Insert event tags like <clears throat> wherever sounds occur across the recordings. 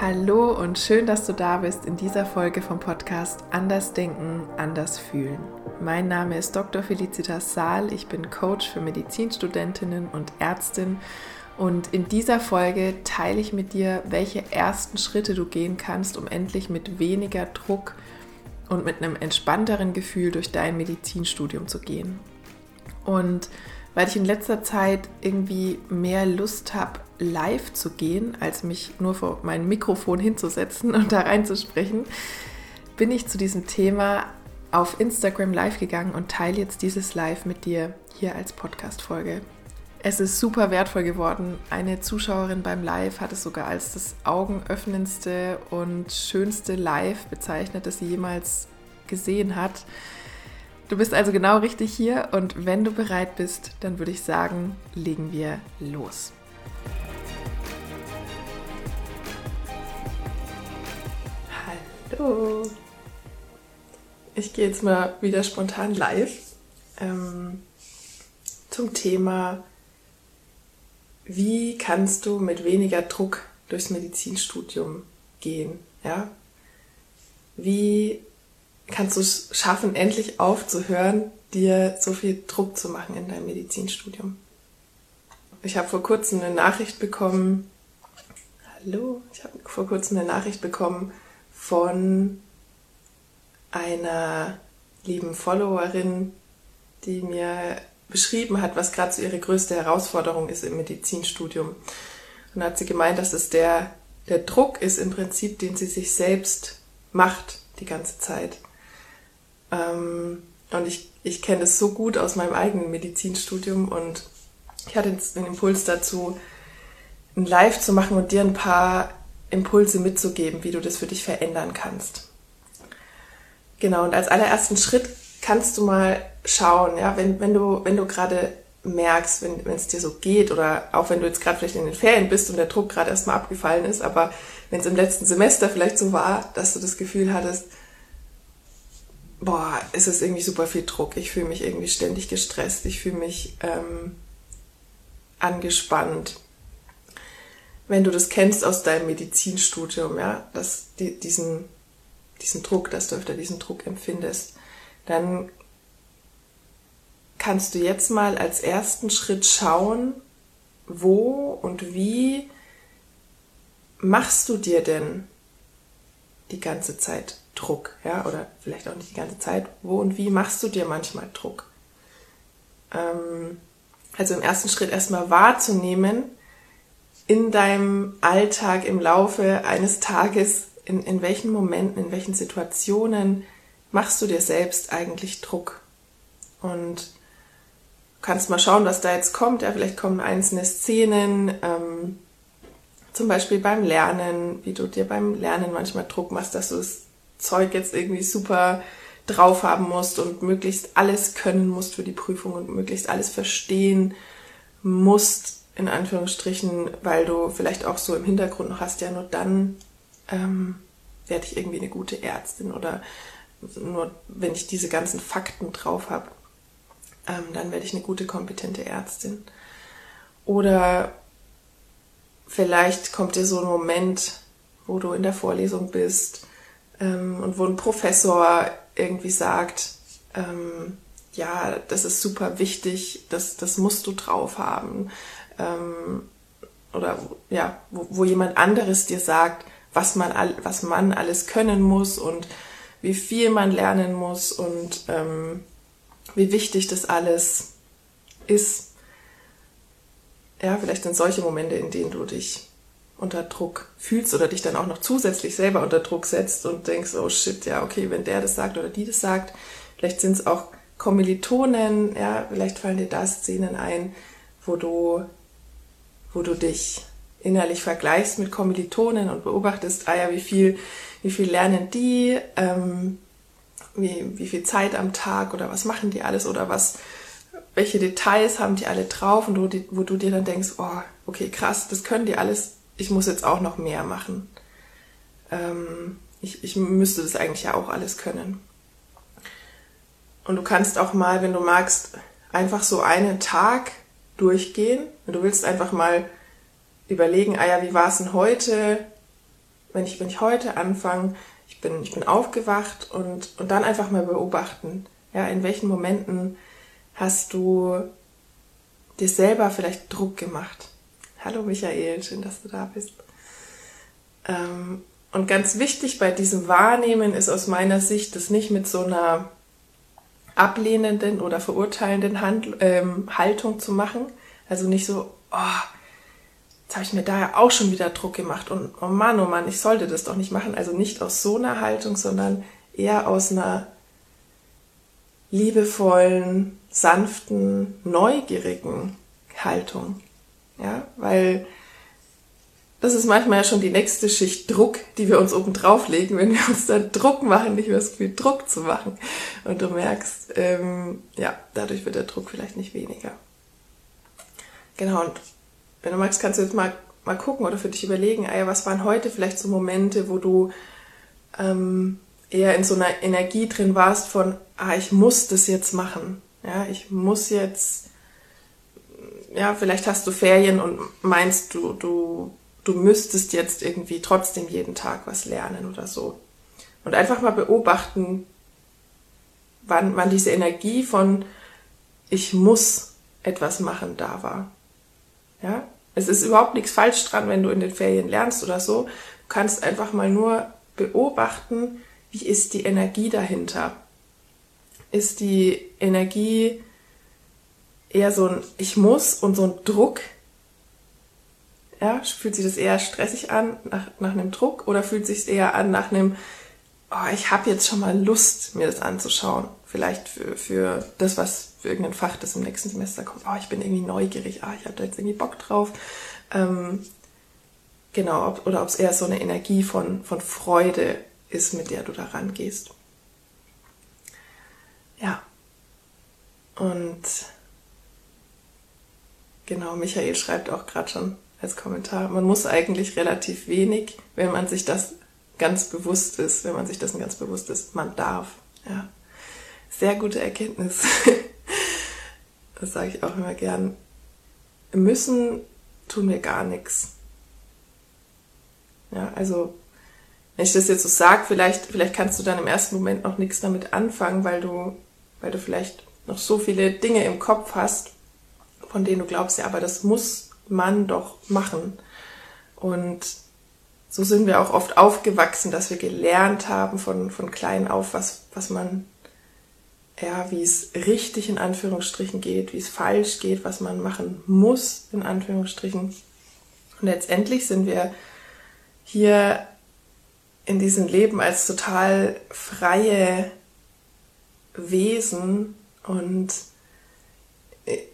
Hallo und schön, dass du da bist in dieser Folge vom Podcast Anders Denken, Anders Fühlen. Mein Name ist Dr. Felicitas Saal, ich bin Coach für Medizinstudentinnen und Ärztin und in dieser Folge teile ich mit dir, welche ersten Schritte du gehen kannst, um endlich mit weniger Druck und mit einem entspannteren Gefühl durch dein Medizinstudium zu gehen. Und weil ich in letzter Zeit irgendwie mehr Lust habe, live zu gehen, als mich nur vor mein Mikrofon hinzusetzen und da reinzusprechen, bin ich zu diesem Thema auf Instagram live gegangen und teile jetzt dieses Live mit dir hier als Podcast-Folge. Es ist super wertvoll geworden. Eine Zuschauerin beim Live hat es sogar als das augenöffnendste und schönste Live bezeichnet, das sie jemals gesehen hat. Du bist also genau richtig hier und wenn du bereit bist, dann würde ich sagen, legen wir los. Hallo. Ich gehe jetzt mal wieder spontan live ähm, zum Thema, wie kannst du mit weniger Druck durchs Medizinstudium gehen? Ja? Wie kannst du es schaffen, endlich aufzuhören, dir so viel Druck zu machen in deinem Medizinstudium. Ich habe vor kurzem eine Nachricht bekommen, hallo, ich habe vor kurzem eine Nachricht bekommen von einer lieben Followerin, die mir beschrieben hat, was gerade so ihre größte Herausforderung ist im Medizinstudium. Und da hat sie gemeint, dass es der, der Druck ist im Prinzip, den sie sich selbst macht die ganze Zeit. Ähm, und ich, ich kenne das so gut aus meinem eigenen Medizinstudium und ich hatte den Impuls dazu, ein Live zu machen und dir ein paar Impulse mitzugeben, wie du das für dich verändern kannst. Genau, und als allerersten Schritt kannst du mal schauen, ja, wenn, wenn du, wenn du gerade merkst, wenn es dir so geht oder auch wenn du jetzt gerade vielleicht in den Ferien bist und der Druck gerade erstmal abgefallen ist, aber wenn es im letzten Semester vielleicht so war, dass du das Gefühl hattest, boah, es ist irgendwie super viel Druck. Ich fühle mich irgendwie ständig gestresst. Ich fühle mich ähm, angespannt. Wenn du das kennst aus deinem Medizinstudium, ja, dass die, diesen, diesen Druck, dass du öfter diesen Druck empfindest, dann kannst du jetzt mal als ersten Schritt schauen, wo und wie machst du dir denn die ganze Zeit Druck, ja, oder vielleicht auch nicht die ganze Zeit. Wo und wie machst du dir manchmal Druck? Ähm, also im ersten Schritt erstmal wahrzunehmen, in deinem Alltag im Laufe eines Tages, in, in welchen Momenten, in welchen Situationen machst du dir selbst eigentlich Druck? Und kannst mal schauen, was da jetzt kommt. Ja, vielleicht kommen einzelne Szenen, ähm, zum Beispiel beim Lernen, wie du dir beim Lernen manchmal Druck machst, dass du es Zeug jetzt irgendwie super drauf haben musst und möglichst alles können musst für die Prüfung und möglichst alles verstehen musst, in Anführungsstrichen, weil du vielleicht auch so im Hintergrund noch hast, ja, nur dann ähm, werde ich irgendwie eine gute Ärztin oder nur wenn ich diese ganzen Fakten drauf habe, ähm, dann werde ich eine gute, kompetente Ärztin. Oder vielleicht kommt dir so ein Moment, wo du in der Vorlesung bist ähm, und wo ein Professor irgendwie sagt, ähm, ja, das ist super wichtig, das, das musst du drauf haben. Ähm, oder ja, wo, wo jemand anderes dir sagt, was man, all, was man alles können muss und wie viel man lernen muss und ähm, wie wichtig das alles ist. Ja, vielleicht sind solche Momente, in denen du dich unter Druck fühlst oder dich dann auch noch zusätzlich selber unter Druck setzt und denkst, oh shit, ja, okay, wenn der das sagt oder die das sagt, vielleicht sind es auch Kommilitonen, ja, vielleicht fallen dir da Szenen ein, wo du, wo du dich innerlich vergleichst mit Kommilitonen und beobachtest, ah ja, wie viel, wie viel lernen die, ähm, wie, wie viel Zeit am Tag oder was machen die alles oder was, welche Details haben die alle drauf und wo, die, wo du dir dann denkst, oh, okay, krass, das können die alles ich muss jetzt auch noch mehr machen. Ähm, ich, ich müsste das eigentlich ja auch alles können. Und du kannst auch mal, wenn du magst, einfach so einen Tag durchgehen. Du willst einfach mal überlegen, ah ja, wie war es denn heute? wenn ich, wenn ich heute anfange, ich bin, ich bin aufgewacht und, und dann einfach mal beobachten, ja, in welchen Momenten hast du dir selber vielleicht Druck gemacht. Hallo Michael, schön, dass du da bist. Ähm, und ganz wichtig bei diesem Wahrnehmen ist aus meiner Sicht, das nicht mit so einer ablehnenden oder verurteilenden Hand, ähm, Haltung zu machen. Also nicht so, oh, jetzt habe ich mir da ja auch schon wieder Druck gemacht und oh Mann, oh Mann, ich sollte das doch nicht machen. Also nicht aus so einer Haltung, sondern eher aus einer liebevollen, sanften, neugierigen Haltung. Ja, weil das ist manchmal ja schon die nächste Schicht Druck, die wir uns oben drauf legen, wenn wir uns dann Druck machen, nicht mehr so viel Druck zu machen. Und du merkst, ähm, ja, dadurch wird der Druck vielleicht nicht weniger. Genau, und wenn du magst, kannst du jetzt mal, mal gucken oder für dich überlegen, ah ja, was waren heute vielleicht so Momente, wo du ähm, eher in so einer Energie drin warst von, ah, ich muss das jetzt machen. Ja, ich muss jetzt, ja, vielleicht hast du Ferien und meinst du, du du müsstest jetzt irgendwie trotzdem jeden Tag was lernen oder so. Und einfach mal beobachten, wann, wann diese Energie von ich muss etwas machen da war. Ja? Es ist überhaupt nichts falsch dran, wenn du in den Ferien lernst oder so. Du kannst einfach mal nur beobachten, wie ist die Energie dahinter. Ist die Energie eher so ein Ich muss und so ein Druck, ja, fühlt sich das eher stressig an nach, nach einem Druck oder fühlt sich es eher an nach einem, oh, ich habe jetzt schon mal Lust, mir das anzuschauen. Vielleicht für, für das, was für irgendein Fach, das im nächsten Semester kommt. Oh, ich bin irgendwie neugierig, ah, ich habe da jetzt irgendwie Bock drauf. Ähm, genau, ob, oder ob es eher so eine Energie von, von Freude ist, mit der du da rangehst. Ja. Und genau, Michael schreibt auch gerade schon, als Kommentar. Man muss eigentlich relativ wenig, wenn man sich das ganz bewusst ist, wenn man sich dessen ganz bewusst ist. Man darf. Ja. Sehr gute Erkenntnis. <laughs> das sage ich auch immer gern. Müssen tun wir gar nichts. Ja, also wenn ich das jetzt so sage, vielleicht, vielleicht kannst du dann im ersten Moment noch nichts damit anfangen, weil du, weil du vielleicht noch so viele Dinge im Kopf hast, von denen du glaubst, ja, aber das muss man doch machen. Und so sind wir auch oft aufgewachsen, dass wir gelernt haben von, von klein auf, was, was man, ja, wie es richtig in Anführungsstrichen geht, wie es falsch geht, was man machen muss in Anführungsstrichen. Und letztendlich sind wir hier in diesem Leben als total freie Wesen und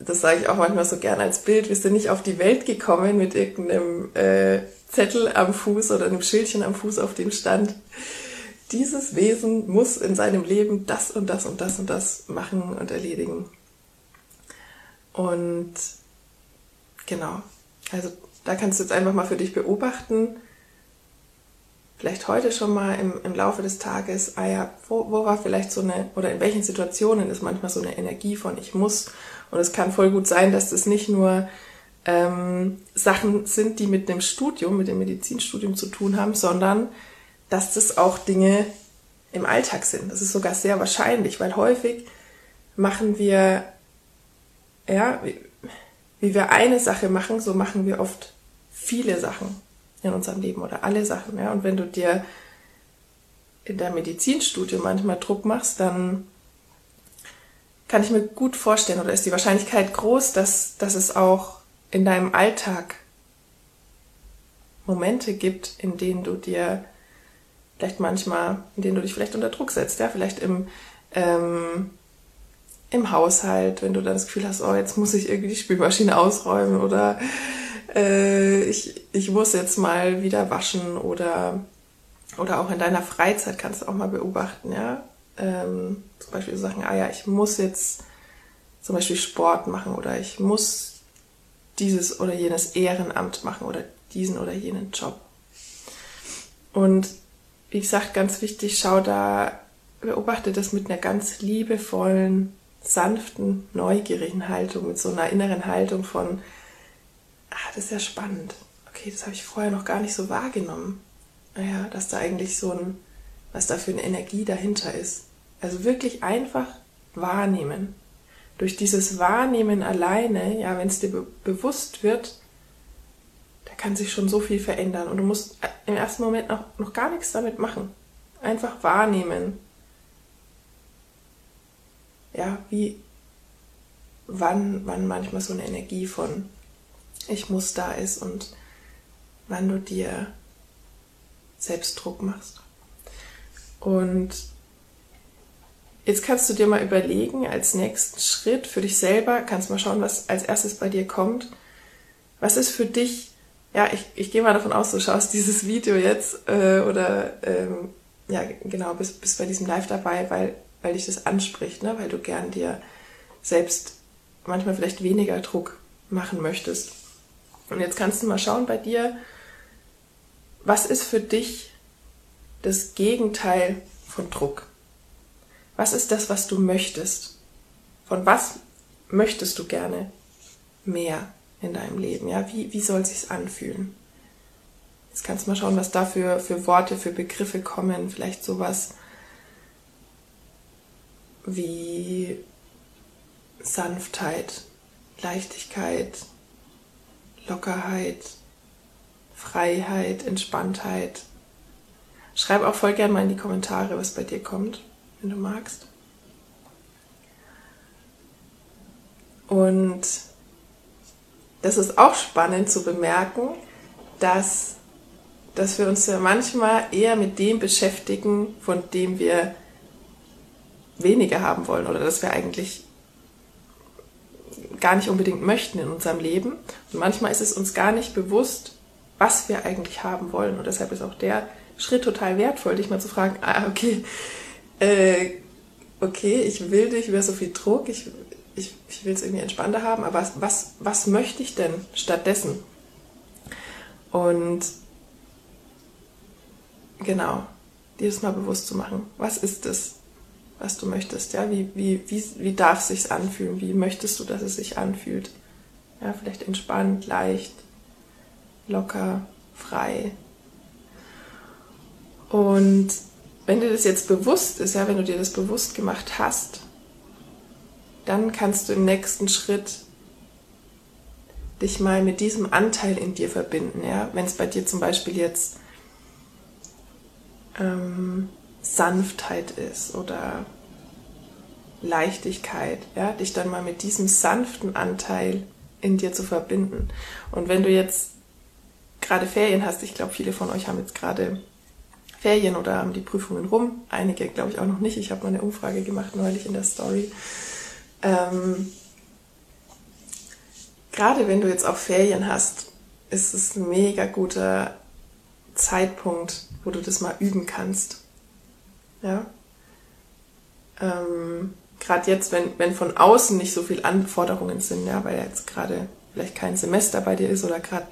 das sage ich auch manchmal so gern als Bild, wir sind nicht auf die Welt gekommen mit irgendeinem äh, Zettel am Fuß oder einem Schildchen am Fuß, auf dem stand, dieses Wesen muss in seinem Leben das und das und das und das machen und erledigen. Und genau, also da kannst du jetzt einfach mal für dich beobachten, vielleicht heute schon mal im, im Laufe des Tages, ah ja, wo, wo war vielleicht so eine, oder in welchen Situationen ist manchmal so eine Energie von ich muss und es kann voll gut sein, dass das nicht nur ähm, Sachen sind, die mit dem Studium, mit dem Medizinstudium zu tun haben, sondern dass das auch Dinge im Alltag sind. Das ist sogar sehr wahrscheinlich, weil häufig machen wir, ja, wie, wie wir eine Sache machen, so machen wir oft viele Sachen in unserem Leben oder alle Sachen. Ja? Und wenn du dir in der Medizinstudium manchmal Druck machst, dann kann ich mir gut vorstellen oder ist die Wahrscheinlichkeit groß, dass, dass es auch in deinem Alltag Momente gibt, in denen du dir vielleicht manchmal, in denen du dich vielleicht unter Druck setzt, ja, vielleicht im, ähm, im Haushalt, wenn du dann das Gefühl hast, oh, jetzt muss ich irgendwie die Spülmaschine ausräumen oder äh, ich, ich muss jetzt mal wieder waschen oder, oder auch in deiner Freizeit kannst du auch mal beobachten, ja, ähm, zum Beispiel so Sachen, ah ja, ich muss jetzt zum Beispiel Sport machen oder ich muss dieses oder jenes Ehrenamt machen oder diesen oder jenen Job. Und wie gesagt, ganz wichtig, schau da, beobachte das mit einer ganz liebevollen, sanften, neugierigen Haltung, mit so einer inneren Haltung von, ah, das ist ja spannend. Okay, das habe ich vorher noch gar nicht so wahrgenommen. naja, dass da eigentlich so ein, was da für eine Energie dahinter ist. Also wirklich einfach wahrnehmen. Durch dieses Wahrnehmen alleine, ja, wenn es dir be bewusst wird, da kann sich schon so viel verändern. Und du musst im ersten Moment noch, noch gar nichts damit machen. Einfach wahrnehmen. Ja, wie, wann, wann manchmal so eine Energie von ich muss da ist und wann du dir selbst Druck machst. Und jetzt kannst du dir mal überlegen, als nächsten Schritt für dich selber, kannst mal schauen, was als erstes bei dir kommt. Was ist für dich, ja, ich, ich gehe mal davon aus, du schaust dieses Video jetzt äh, oder ähm, ja, genau, bist, bist bei diesem Live dabei, weil, weil dich das anspricht, ne? weil du gern dir selbst manchmal vielleicht weniger Druck machen möchtest. Und jetzt kannst du mal schauen bei dir, was ist für dich das Gegenteil von Druck? Was ist das, was du möchtest? Von was möchtest du gerne mehr in deinem Leben? Ja, wie, wie soll sich's anfühlen? Jetzt kannst du mal schauen, was da für, für Worte, für Begriffe kommen. Vielleicht sowas wie Sanftheit, Leichtigkeit, Lockerheit, Freiheit, Entspanntheit. Schreib auch voll gerne mal in die Kommentare, was bei dir kommt, wenn du magst. Und das ist auch spannend zu bemerken, dass, dass wir uns ja manchmal eher mit dem beschäftigen, von dem wir weniger haben wollen oder dass wir eigentlich gar nicht unbedingt möchten in unserem Leben. Und manchmal ist es uns gar nicht bewusst, was wir eigentlich haben wollen. Und deshalb ist auch der Schritt total wertvoll, dich mal zu fragen, ah, okay, äh, okay, ich will dich über so viel Druck, ich, ich, ich will es irgendwie entspannter haben, aber was, was, was möchte ich denn stattdessen? Und genau, dir das mal bewusst zu machen. Was ist es? was du möchtest. Ja, wie, wie, wie, wie darf es sich anfühlen? Wie möchtest du, dass es sich anfühlt? Ja, vielleicht entspannt, leicht, locker, frei. Und wenn dir das jetzt bewusst ist, ja, wenn du dir das bewusst gemacht hast, dann kannst du im nächsten Schritt dich mal mit diesem Anteil in dir verbinden. Ja? Wenn es bei dir zum Beispiel jetzt ähm, Sanftheit ist oder Leichtigkeit, ja, dich dann mal mit diesem sanften Anteil in dir zu verbinden. Und wenn du jetzt gerade Ferien hast, ich glaube, viele von euch haben jetzt gerade Ferien oder haben die Prüfungen rum. Einige, glaube ich, auch noch nicht. Ich habe mal eine Umfrage gemacht neulich in der Story. Ähm, gerade wenn du jetzt auch Ferien hast, ist es ein mega guter Zeitpunkt, wo du das mal üben kannst. Ja. Ähm, gerade jetzt, wenn, wenn von außen nicht so viel Anforderungen sind, ja, weil jetzt gerade vielleicht kein Semester bei dir ist oder gerade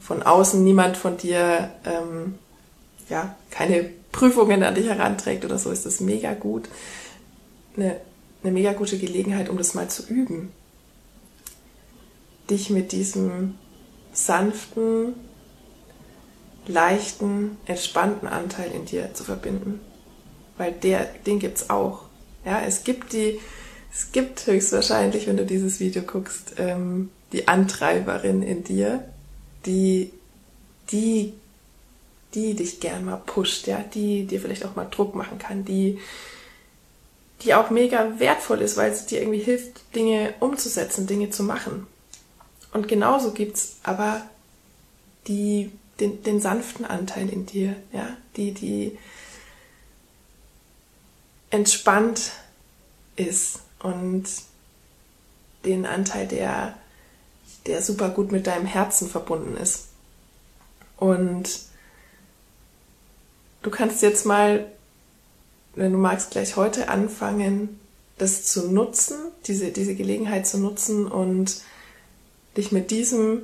von außen niemand von dir ähm, ja, keine Prüfungen an dich heranträgt oder so, ist das mega gut. Eine, eine mega gute Gelegenheit, um das mal zu üben. Dich mit diesem sanften, leichten, entspannten Anteil in dir zu verbinden weil der, den gibt's auch. Ja, es gibt die, es gibt höchstwahrscheinlich, wenn du dieses Video guckst, ähm, die Antreiberin in dir, die, die, die dich gern mal pusht, ja, die dir vielleicht auch mal Druck machen kann, die, die auch mega wertvoll ist, weil sie dir irgendwie hilft, Dinge umzusetzen, Dinge zu machen. Und genauso gibt's aber die, den, den sanften Anteil in dir, ja, die, die, entspannt ist und den Anteil, der, der super gut mit deinem Herzen verbunden ist. Und du kannst jetzt mal, wenn du magst, gleich heute anfangen, das zu nutzen, diese, diese Gelegenheit zu nutzen und dich mit diesem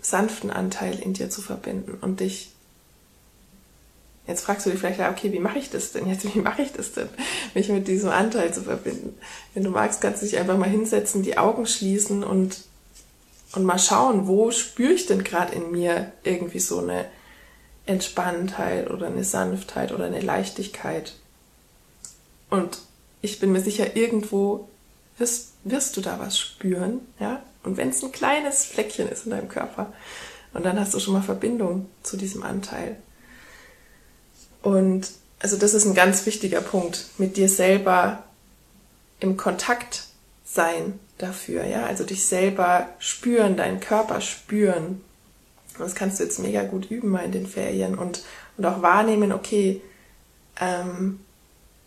sanften Anteil in dir zu verbinden und dich Jetzt fragst du dich vielleicht, okay, wie mache ich das denn jetzt? <laughs> Wie mache ich das denn, mich mit diesem Anteil zu verbinden? Wenn du magst, kannst du dich einfach mal hinsetzen, die Augen schließen und, und mal schauen, wo spüre ich denn gerade in mir irgendwie so eine Entspanntheit oder eine Sanftheit oder eine Leichtigkeit. Und ich bin mir sicher, irgendwo wirst, wirst du da was spüren, ja? Und wenn es ein kleines Fleckchen ist in deinem Körper, und dann hast du schon mal Verbindung zu diesem Anteil. Und also das ist ein ganz wichtiger Punkt, mit dir selber im Kontakt sein dafür, ja, also dich selber spüren, deinen Körper spüren. Und das kannst du jetzt mega gut üben mal in den Ferien und, und auch wahrnehmen, okay, ähm,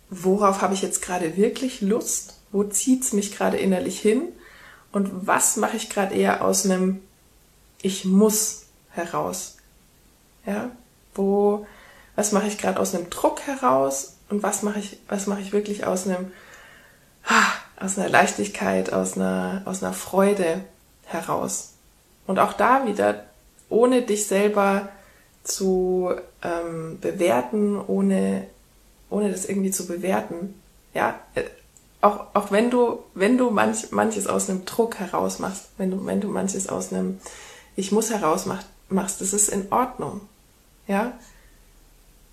worauf habe ich jetzt gerade wirklich Lust? Wo zieht's mich gerade innerlich hin? Und was mache ich gerade eher aus einem Ich muss heraus? Ja, wo, was mache ich gerade aus einem Druck heraus und was mache ich, was mache ich wirklich aus einem, aus einer Leichtigkeit, aus einer, aus einer Freude heraus? Und auch da wieder, ohne dich selber zu ähm, bewerten, ohne, ohne das irgendwie zu bewerten. Ja, äh, auch, auch wenn du, wenn du manch, manches aus einem Druck heraus machst, wenn du, wenn du manches aus einem Ich muss heraus machst, machst, das ist in Ordnung. Ja?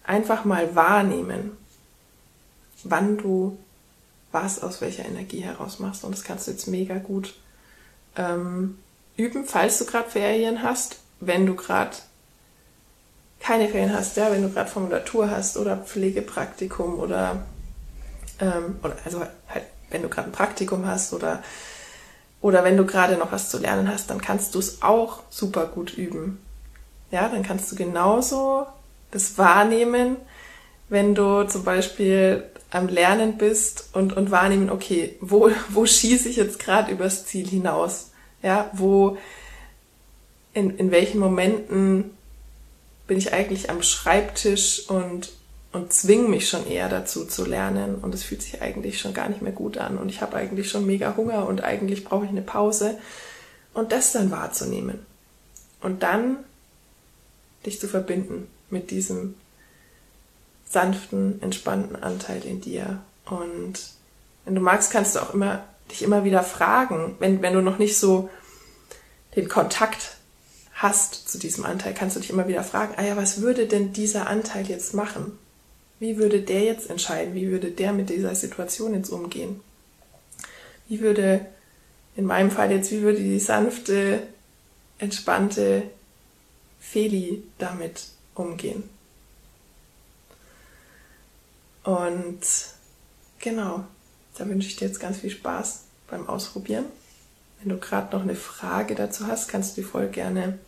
Einfach mal wahrnehmen, wann du was aus welcher Energie heraus machst. Und das kannst du jetzt mega gut ähm, üben, falls du gerade Ferien hast, wenn du gerade keine Ferien hast, ja, wenn du gerade Formulatur hast oder Pflegepraktikum oder, ähm, oder also halt, wenn du gerade ein Praktikum hast oder oder wenn du gerade noch was zu lernen hast, dann kannst du es auch super gut üben. Ja, dann kannst du genauso das wahrnehmen, wenn du zum Beispiel am Lernen bist und, und wahrnehmen, okay, wo, wo schieße ich jetzt gerade übers Ziel hinaus? Ja, wo, in, in welchen Momenten bin ich eigentlich am Schreibtisch und, und zwinge mich schon eher dazu zu lernen und es fühlt sich eigentlich schon gar nicht mehr gut an und ich habe eigentlich schon mega Hunger und eigentlich brauche ich eine Pause und das dann wahrzunehmen. Und dann dich zu verbinden mit diesem sanften, entspannten Anteil in dir. Und wenn du magst, kannst du auch immer dich immer wieder fragen, wenn, wenn du noch nicht so den Kontakt hast zu diesem Anteil, kannst du dich immer wieder fragen, ah ja, was würde denn dieser Anteil jetzt machen? Wie würde der jetzt entscheiden? Wie würde der mit dieser Situation jetzt umgehen? Wie würde, in meinem Fall jetzt, wie würde die sanfte, entspannte Feli damit umgehen. Und genau, da wünsche ich dir jetzt ganz viel Spaß beim Ausprobieren. Wenn du gerade noch eine Frage dazu hast, kannst du die voll gerne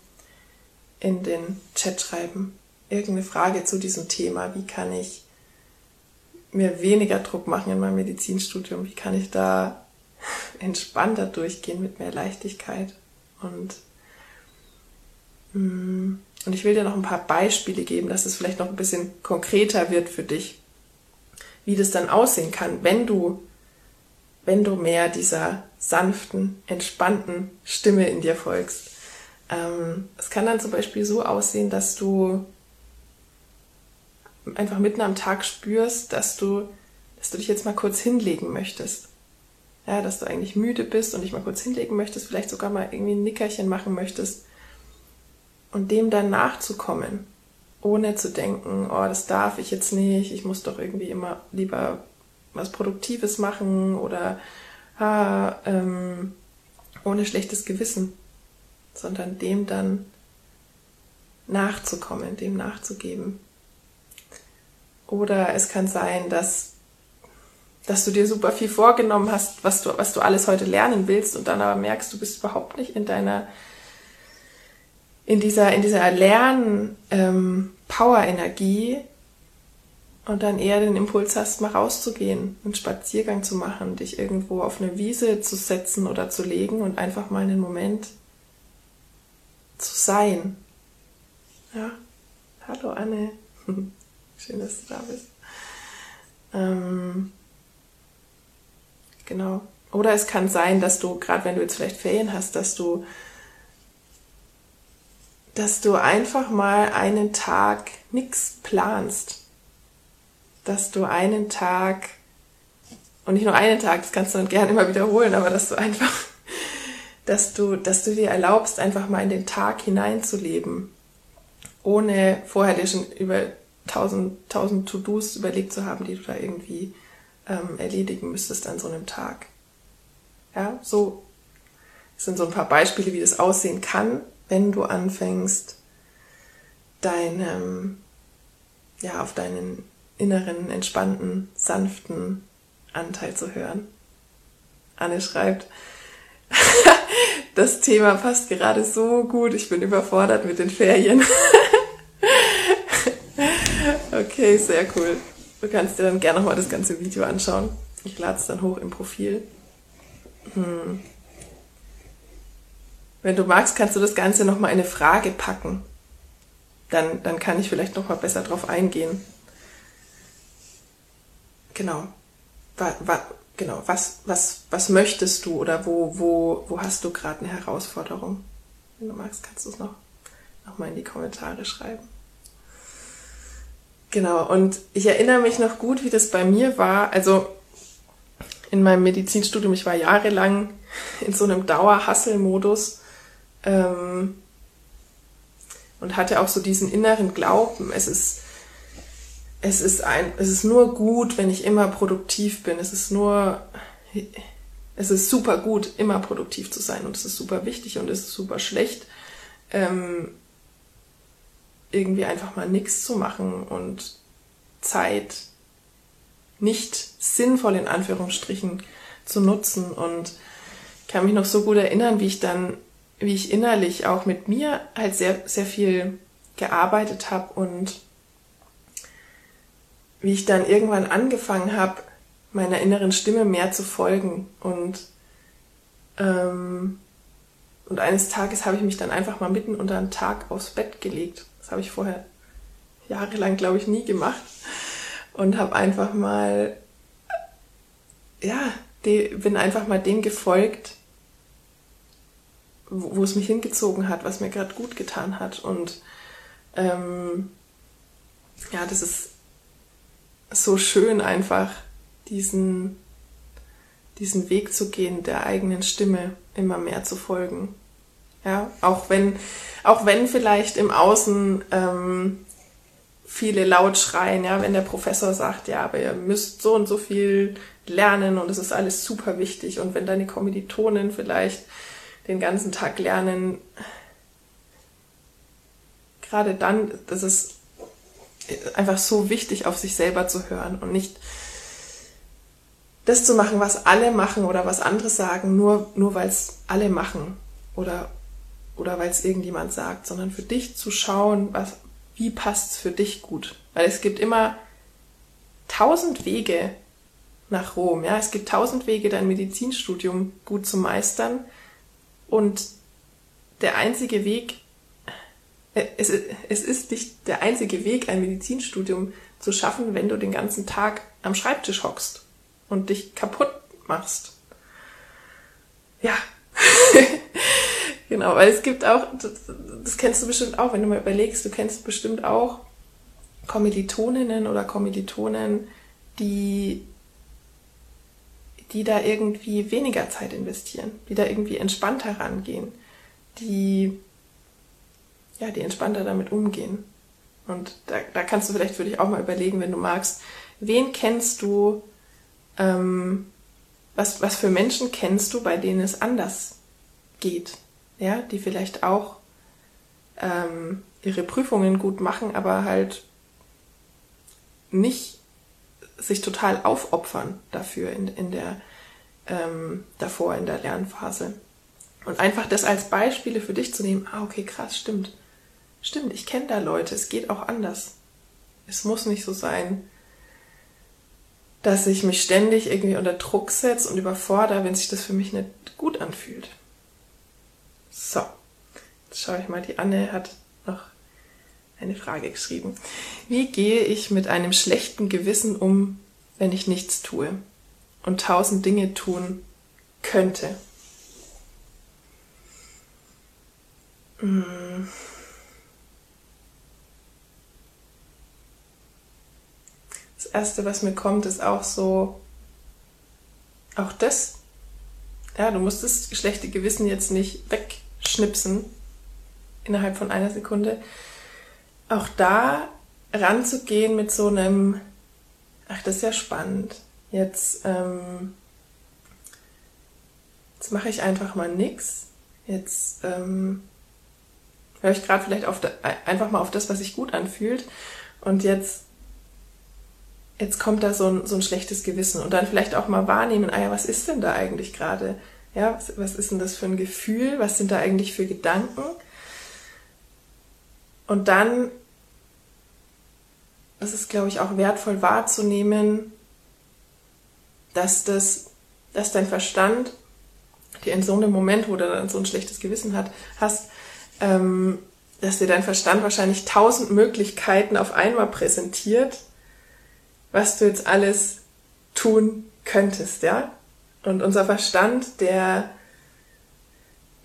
in den Chat schreiben. Irgendeine Frage zu diesem Thema. Wie kann ich mir weniger Druck machen in meinem Medizinstudium? Wie kann ich da <laughs> entspannter durchgehen mit mehr Leichtigkeit? Und Mm. Und ich will dir noch ein paar Beispiele geben, dass es vielleicht noch ein bisschen konkreter wird für dich, wie das dann aussehen kann, wenn du, wenn du mehr dieser sanften, entspannten Stimme in dir folgst. Ähm, es kann dann zum Beispiel so aussehen, dass du einfach mitten am Tag spürst, dass du, dass du dich jetzt mal kurz hinlegen möchtest. Ja, dass du eigentlich müde bist und dich mal kurz hinlegen möchtest, vielleicht sogar mal irgendwie ein Nickerchen machen möchtest und dem dann nachzukommen, ohne zu denken, oh, das darf ich jetzt nicht, ich muss doch irgendwie immer lieber was Produktives machen oder ah, ähm, ohne schlechtes Gewissen, sondern dem dann nachzukommen, dem nachzugeben. Oder es kann sein, dass, dass du dir super viel vorgenommen hast, was du, was du alles heute lernen willst und dann aber merkst, du bist überhaupt nicht in deiner in dieser, in dieser Lern-Power-Energie ähm, und dann eher den Impuls hast, mal rauszugehen, einen Spaziergang zu machen, dich irgendwo auf eine Wiese zu setzen oder zu legen und einfach mal einen Moment zu sein. Ja, hallo Anne. <laughs> Schön, dass du da bist. Ähm, genau. Oder es kann sein, dass du, gerade wenn du jetzt vielleicht Ferien hast, dass du dass du einfach mal einen Tag nichts planst. Dass du einen Tag, und nicht nur einen Tag, das kannst du dann gerne immer wiederholen, aber dass du einfach, dass du, dass du dir erlaubst, einfach mal in den Tag hineinzuleben. ohne vorher dir schon über tausend, tausend To-Dos überlegt zu haben, die du da irgendwie ähm, erledigen müsstest an so einem Tag. Ja, so sind so ein paar Beispiele, wie das aussehen kann, wenn du anfängst, deinem, ja, auf deinen inneren, entspannten, sanften Anteil zu hören. Anne schreibt, <laughs> das Thema passt gerade so gut, ich bin überfordert mit den Ferien. <laughs> okay, sehr cool. Du kannst dir dann gerne nochmal das ganze Video anschauen. Ich lade es dann hoch im Profil. Hm. Wenn du magst, kannst du das Ganze nochmal in eine Frage packen. Dann, dann kann ich vielleicht nochmal besser drauf eingehen. Genau. Genau. Was, was, was möchtest du oder wo, wo, wo hast du gerade eine Herausforderung? Wenn du magst, kannst du es noch, noch mal in die Kommentare schreiben. Genau, und ich erinnere mich noch gut, wie das bei mir war. Also in meinem Medizinstudium, ich war jahrelang in so einem Dauerhasselmodus ähm, und hatte auch so diesen inneren Glauben, es ist, es ist ein, es ist nur gut, wenn ich immer produktiv bin. Es ist nur, es ist super gut, immer produktiv zu sein und es ist super wichtig und es ist super schlecht, ähm, irgendwie einfach mal nichts zu machen und Zeit nicht sinnvoll in Anführungsstrichen zu nutzen und kann mich noch so gut erinnern, wie ich dann, wie ich innerlich auch mit mir halt sehr, sehr viel gearbeitet habe und wie ich dann irgendwann angefangen habe, meiner inneren Stimme mehr zu folgen und ähm, und eines Tages habe ich mich dann einfach mal mitten unter den Tag aufs Bett gelegt. Das habe ich vorher jahrelang, glaube ich, nie gemacht. Und habe einfach mal, ja, die, bin einfach mal dem gefolgt, wo, wo es mich hingezogen hat, was mir gerade gut getan hat. Und ähm, ja, das ist so schön einfach, diesen, diesen Weg zu gehen, der eigenen Stimme immer mehr zu folgen. Ja, auch wenn, auch wenn vielleicht im Außen ähm, viele laut schreien, ja, wenn der Professor sagt, ja, aber ihr müsst so und so viel lernen und es ist alles super wichtig und wenn deine Kommilitonen vielleicht den ganzen Tag lernen, gerade dann, das ist einfach so wichtig, auf sich selber zu hören und nicht das zu machen, was alle machen oder was andere sagen, nur, nur weil es alle machen oder oder weil es irgendjemand sagt, sondern für dich zu schauen, was, wie passt es für dich gut. Weil es gibt immer tausend Wege nach Rom. Ja? Es gibt tausend Wege, dein Medizinstudium gut zu meistern. Und der einzige Weg, es, es ist nicht der einzige Weg, ein Medizinstudium zu schaffen, wenn du den ganzen Tag am Schreibtisch hockst und dich kaputt machst. Ja. <laughs> Genau, weil es gibt auch, das, das kennst du bestimmt auch, wenn du mal überlegst, du kennst bestimmt auch Kommilitoninnen oder Kommilitonen, die, die da irgendwie weniger Zeit investieren, die da irgendwie entspannter rangehen, die, ja, die entspannter damit umgehen. Und da, da kannst du vielleicht für dich auch mal überlegen, wenn du magst, wen kennst du, ähm, was, was für Menschen kennst du, bei denen es anders geht? ja, die vielleicht auch ähm, ihre Prüfungen gut machen, aber halt nicht sich total aufopfern dafür in, in der ähm, davor in der Lernphase. Und einfach das als Beispiele für dich zu nehmen, ah, okay, krass, stimmt. Stimmt, ich kenne da Leute, es geht auch anders. Es muss nicht so sein, dass ich mich ständig irgendwie unter Druck setze und überfordere, wenn sich das für mich nicht gut anfühlt. So, jetzt schaue ich mal, die Anne hat noch eine Frage geschrieben. Wie gehe ich mit einem schlechten Gewissen um, wenn ich nichts tue und tausend Dinge tun könnte? Hm. Das Erste, was mir kommt, ist auch so, auch das ja, du musst das schlechte Gewissen jetzt nicht wegschnipsen innerhalb von einer Sekunde. auch da ranzugehen mit so einem, ach, das ist ja spannend. Jetzt, ähm, jetzt mache ich einfach mal nix. Jetzt ähm, höre ich gerade vielleicht auf einfach mal auf das, was sich gut anfühlt. Und jetzt, jetzt kommt da so ein, so ein schlechtes Gewissen. Und dann vielleicht auch mal wahrnehmen, ah ja, was ist denn da eigentlich gerade? Ja, was, was ist denn das für ein Gefühl? Was sind da eigentlich für Gedanken? Und dann das ist, glaube ich, auch wertvoll wahrzunehmen, dass das, dass dein Verstand dir in so einem Moment, wo du dann so ein schlechtes Gewissen hat, hast, ähm, dass dir dein Verstand wahrscheinlich tausend Möglichkeiten auf einmal präsentiert, was du jetzt alles tun könntest, ja? Und unser Verstand, der,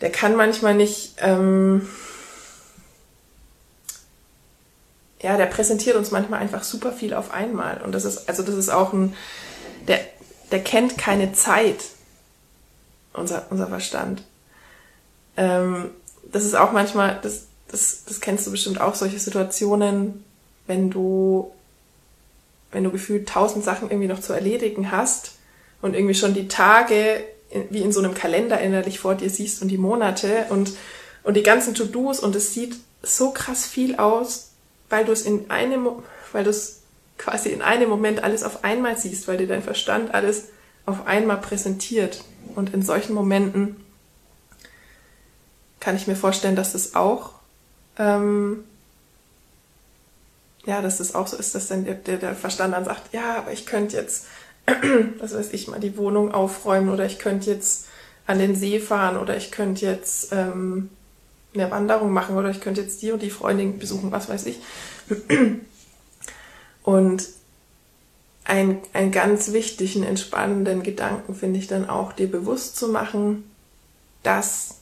der kann manchmal nicht, ähm, ja, der präsentiert uns manchmal einfach super viel auf einmal. Und das ist, also das ist auch ein, der, der kennt keine Zeit, unser, unser Verstand. Ähm, das ist auch manchmal, das, das, das kennst du bestimmt auch, solche Situationen, wenn du, wenn du gefühlt tausend Sachen irgendwie noch zu erledigen hast und irgendwie schon die Tage wie in so einem Kalender innerlich vor dir siehst und die Monate und, und die ganzen To-Dos und es sieht so krass viel aus, weil du es in einem, weil du es quasi in einem Moment alles auf einmal siehst, weil dir dein Verstand alles auf einmal präsentiert. Und in solchen Momenten kann ich mir vorstellen, dass das auch, ähm, ja, dass das auch so ist, dass dann der, der Verstand dann sagt, ja, aber ich könnte jetzt, <clears throat> was weiß ich, mal die Wohnung aufräumen oder ich könnte jetzt an den See fahren oder ich könnte jetzt ähm, eine Wanderung machen oder ich könnte jetzt die und die Freundin besuchen, was weiß ich. <clears throat> Und ein, einen ganz wichtigen, entspannenden Gedanken finde ich dann auch, dir bewusst zu machen, dass,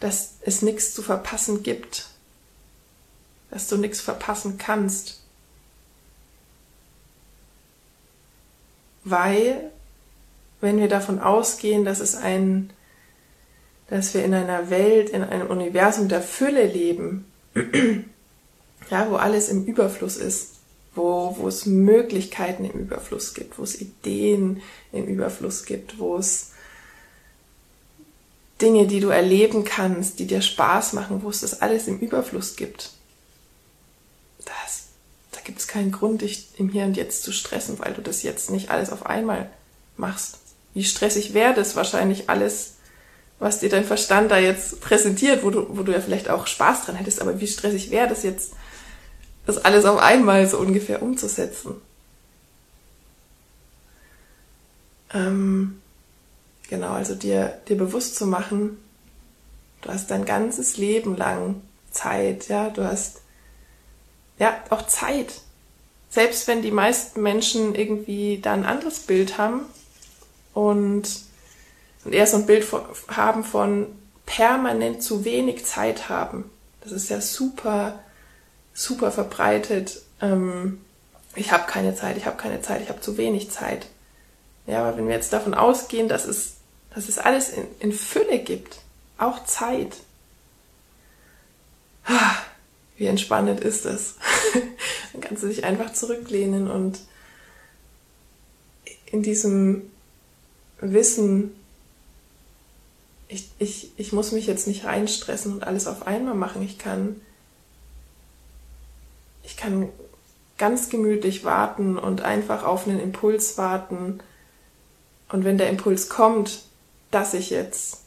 dass es nichts zu verpassen gibt, dass du nichts verpassen kannst. Weil, wenn wir davon ausgehen, dass es ein dass wir in einer Welt, in einem Universum der Fülle leben, <clears throat> ja, wo alles im Überfluss ist, wo, wo es Möglichkeiten im Überfluss gibt, wo es Ideen im Überfluss gibt, wo es Dinge, die du erleben kannst, die dir Spaß machen, wo es das alles im Überfluss gibt. Das, da gibt es keinen Grund, dich im Hier und Jetzt zu stressen, weil du das jetzt nicht alles auf einmal machst. Wie stressig wäre das wahrscheinlich alles was dir dein Verstand da jetzt präsentiert, wo du, wo du ja vielleicht auch Spaß dran hättest, aber wie stressig wäre das jetzt, das alles auf einmal so ungefähr umzusetzen. Ähm, genau, also dir, dir bewusst zu machen, du hast dein ganzes Leben lang Zeit, ja, du hast ja auch Zeit. Selbst wenn die meisten Menschen irgendwie da ein anderes Bild haben und und eher so ein Bild von, haben von permanent zu wenig Zeit haben. Das ist ja super, super verbreitet. Ähm, ich habe keine Zeit, ich habe keine Zeit, ich habe zu wenig Zeit. Ja, aber wenn wir jetzt davon ausgehen, dass es, dass es alles in, in Fülle gibt, auch Zeit, ah, wie entspannend ist das? <laughs> Dann kannst du dich einfach zurücklehnen und in diesem Wissen ich, ich, ich muss mich jetzt nicht reinstressen und alles auf einmal machen. Ich kann, ich kann ganz gemütlich warten und einfach auf einen Impuls warten. Und wenn der Impuls kommt, dass ich jetzt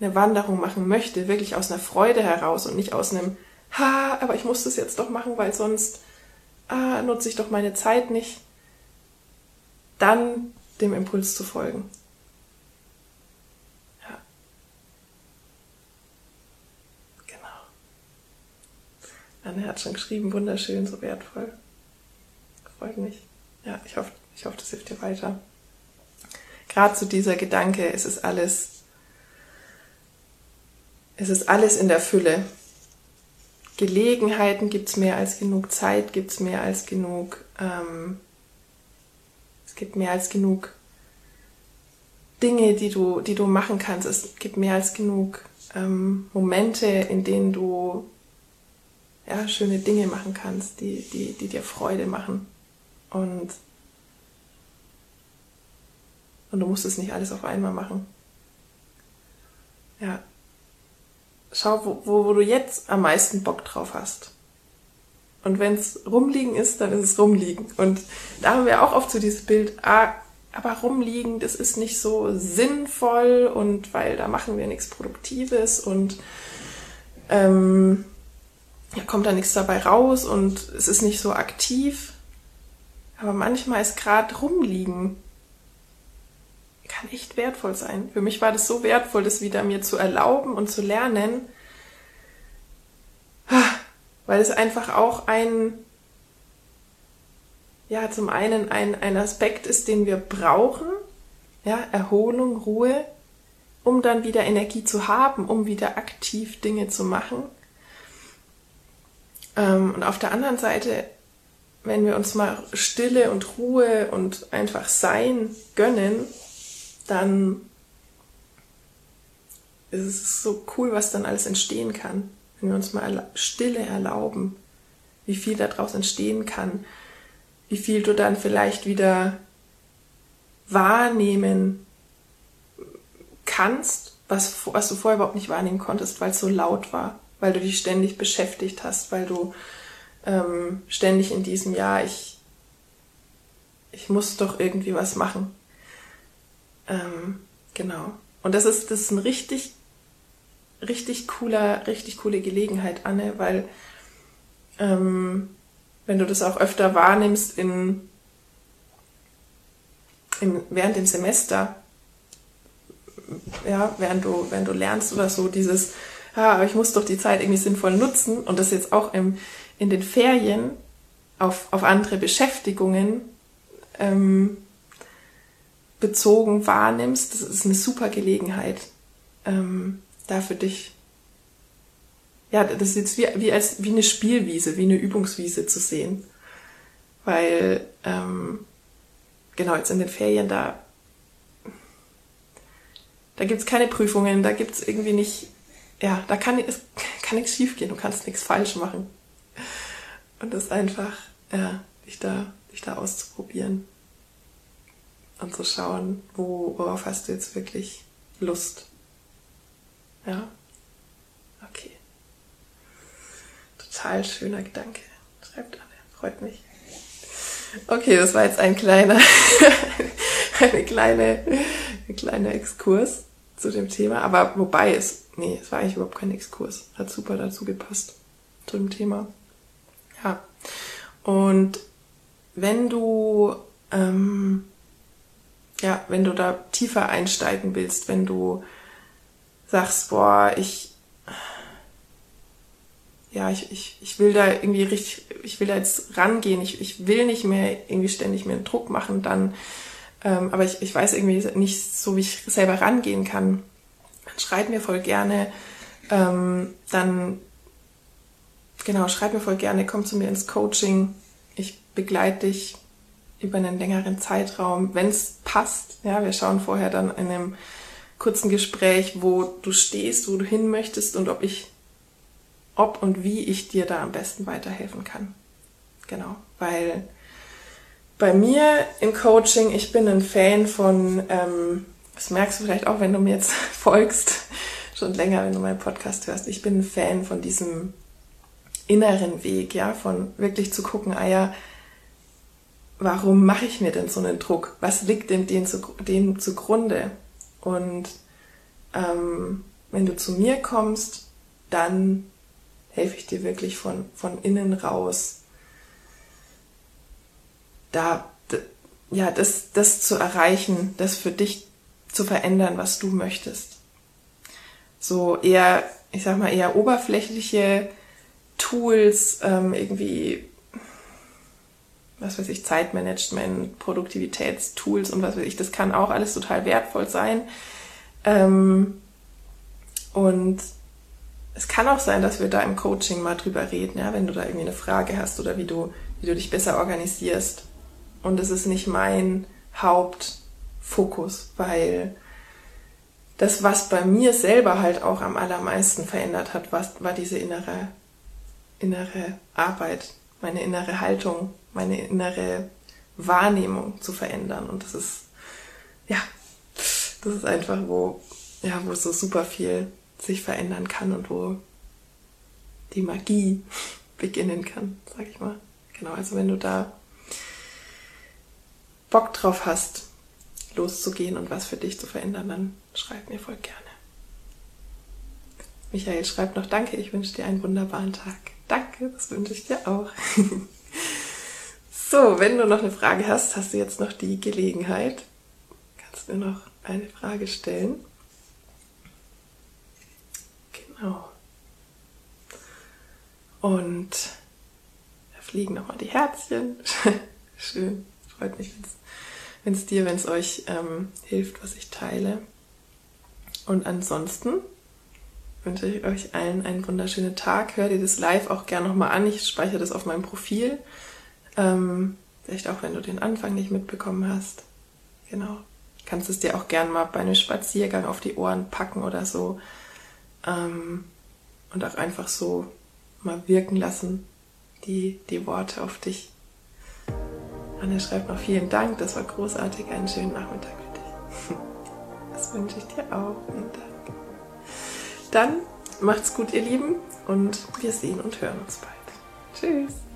eine Wanderung machen möchte, wirklich aus einer Freude heraus und nicht aus einem, ha, aber ich muss das jetzt doch machen, weil sonst ah, nutze ich doch meine Zeit nicht, dann dem Impuls zu folgen. Anne hat schon geschrieben, wunderschön, so wertvoll. Freut mich. Ja, ich hoffe, ich hoffe, das hilft dir weiter. Gerade zu dieser Gedanke, es ist alles, es ist alles in der Fülle. Gelegenheiten gibt es mehr als genug, Zeit gibt es mehr als genug, ähm, es gibt mehr als genug Dinge, die du, die du machen kannst. Es gibt mehr als genug ähm, Momente, in denen du ja, schöne Dinge machen kannst, die, die, die dir Freude machen. Und, und du musst es nicht alles auf einmal machen. Ja. Schau, wo, wo, du jetzt am meisten Bock drauf hast. Und wenn es rumliegen ist, dann ist es rumliegen. Und da haben wir auch oft so dieses Bild, ah, aber rumliegen, das ist nicht so sinnvoll und weil da machen wir nichts Produktives und ähm, ja, kommt da nichts dabei raus und es ist nicht so aktiv. Aber manchmal ist gerade rumliegen kann echt wertvoll sein. Für mich war das so wertvoll, das wieder mir zu erlauben und zu lernen, weil es einfach auch ein, ja, zum einen ein, ein Aspekt ist, den wir brauchen, ja, Erholung, Ruhe, um dann wieder Energie zu haben, um wieder aktiv Dinge zu machen. Ähm, und auf der anderen Seite, wenn wir uns mal Stille und Ruhe und einfach Sein gönnen, dann ist es so cool, was dann alles entstehen kann. Wenn wir uns mal Stille erlauben, wie viel daraus entstehen kann, wie viel du dann vielleicht wieder wahrnehmen kannst, was, was du vorher überhaupt nicht wahrnehmen konntest, weil es so laut war, weil du dich ständig beschäftigt hast, weil du ähm, ständig in diesem Jahr, ich, ich muss doch irgendwie was machen. Ähm, genau. Und das ist, das ist ein richtig, richtig cooler, richtig coole Gelegenheit, Anne, weil ähm, wenn du das auch öfter wahrnimmst in, in, während dem Semester, ja, während du, während du lernst oder so, dieses, ah, aber ich muss doch die Zeit irgendwie sinnvoll nutzen und das jetzt auch im, in den Ferien auf, auf andere Beschäftigungen ähm, bezogen wahrnimmst, das ist eine super Gelegenheit, ähm, da für dich, ja, das ist jetzt wie, wie, als, wie eine Spielwiese, wie eine Übungswiese zu sehen. Weil, ähm, genau, jetzt in den Ferien, da, da gibt's keine Prüfungen, da gibt's irgendwie nicht, ja, da kann, es kann nichts schiefgehen, du kannst nichts falsch machen. Und das einfach, ja, dich da, dich da auszuprobieren und zu schauen, wo, worauf hast du jetzt wirklich Lust. Ja? Okay. Total schöner Gedanke. Schreibt alle, freut mich. Okay, das war jetzt ein kleiner, <laughs> eine kleine, ein kleiner Exkurs zu dem Thema. Aber wobei es, nee, es war eigentlich überhaupt kein Exkurs. Hat super dazu gepasst zu dem Thema. Ja. Und wenn du ähm, ja, wenn du da tiefer einsteigen willst, wenn du sagst, boah, ich, ja, ich, ich, ich will da irgendwie richtig, ich will da jetzt rangehen, ich, ich will nicht mehr irgendwie ständig mir einen Druck machen, dann, ähm, aber ich, ich weiß irgendwie nicht so, wie ich selber rangehen kann, dann schreib mir voll gerne, ähm, dann, genau, schreib mir voll gerne, komm zu mir ins Coaching, ich begleite dich, über einen längeren Zeitraum, wenn es passt. Ja, wir schauen vorher dann in einem kurzen Gespräch, wo du stehst, wo du hin möchtest und ob ich, ob und wie ich dir da am besten weiterhelfen kann. Genau, weil bei mir im Coaching, ich bin ein Fan von, ähm, das merkst du vielleicht auch, wenn du mir jetzt <laughs> folgst, schon länger, wenn du meinen Podcast hörst, ich bin ein Fan von diesem inneren Weg, ja, von wirklich zu gucken, ah ja, warum mache ich mir denn so einen Druck? Was liegt dem, dem, zu, dem zugrunde? Und ähm, wenn du zu mir kommst, dann helfe ich dir wirklich von, von innen raus, da, ja, das, das zu erreichen, das für dich zu verändern, was du möchtest. So eher, ich sag mal, eher oberflächliche Tools, ähm, irgendwie was weiß ich, Zeitmanagement, Produktivitätstools und was weiß ich, das kann auch alles total wertvoll sein. Ähm, und es kann auch sein, dass wir da im Coaching mal drüber reden, ja, wenn du da irgendwie eine Frage hast oder wie du, wie du dich besser organisierst. Und es ist nicht mein Hauptfokus, weil das, was bei mir selber halt auch am allermeisten verändert hat, was, war diese innere innere Arbeit, meine innere Haltung, meine innere Wahrnehmung zu verändern. Und das ist, ja, das ist einfach, wo, ja, wo so super viel sich verändern kann und wo die Magie <laughs> beginnen kann, sag ich mal. Genau, also wenn du da Bock drauf hast, loszugehen und was für dich zu verändern, dann schreib mir voll gerne. Michael schreibt noch Danke, ich wünsche dir einen wunderbaren Tag. Danke, das wünsche ich dir auch. <laughs> so, wenn du noch eine Frage hast, hast du jetzt noch die Gelegenheit. Kannst du noch eine Frage stellen? Genau. Und da fliegen nochmal die Herzchen. <laughs> Schön, freut mich, wenn es dir, wenn es euch ähm, hilft, was ich teile. Und ansonsten wünsche ich euch allen einen wunderschönen Tag. Hör dir das live auch gerne nochmal an. Ich speichere das auf meinem Profil. Ähm, vielleicht auch, wenn du den Anfang nicht mitbekommen hast. Genau. Kannst es dir auch gerne mal bei einem Spaziergang auf die Ohren packen oder so. Ähm, und auch einfach so mal wirken lassen, die, die Worte auf dich. Anne schreibt noch vielen Dank, das war großartig, einen schönen Nachmittag für dich. <laughs> Das wünsche ich dir auch, vielen Dank. Dann macht's gut, ihr Lieben, und wir sehen und hören uns bald. Tschüss.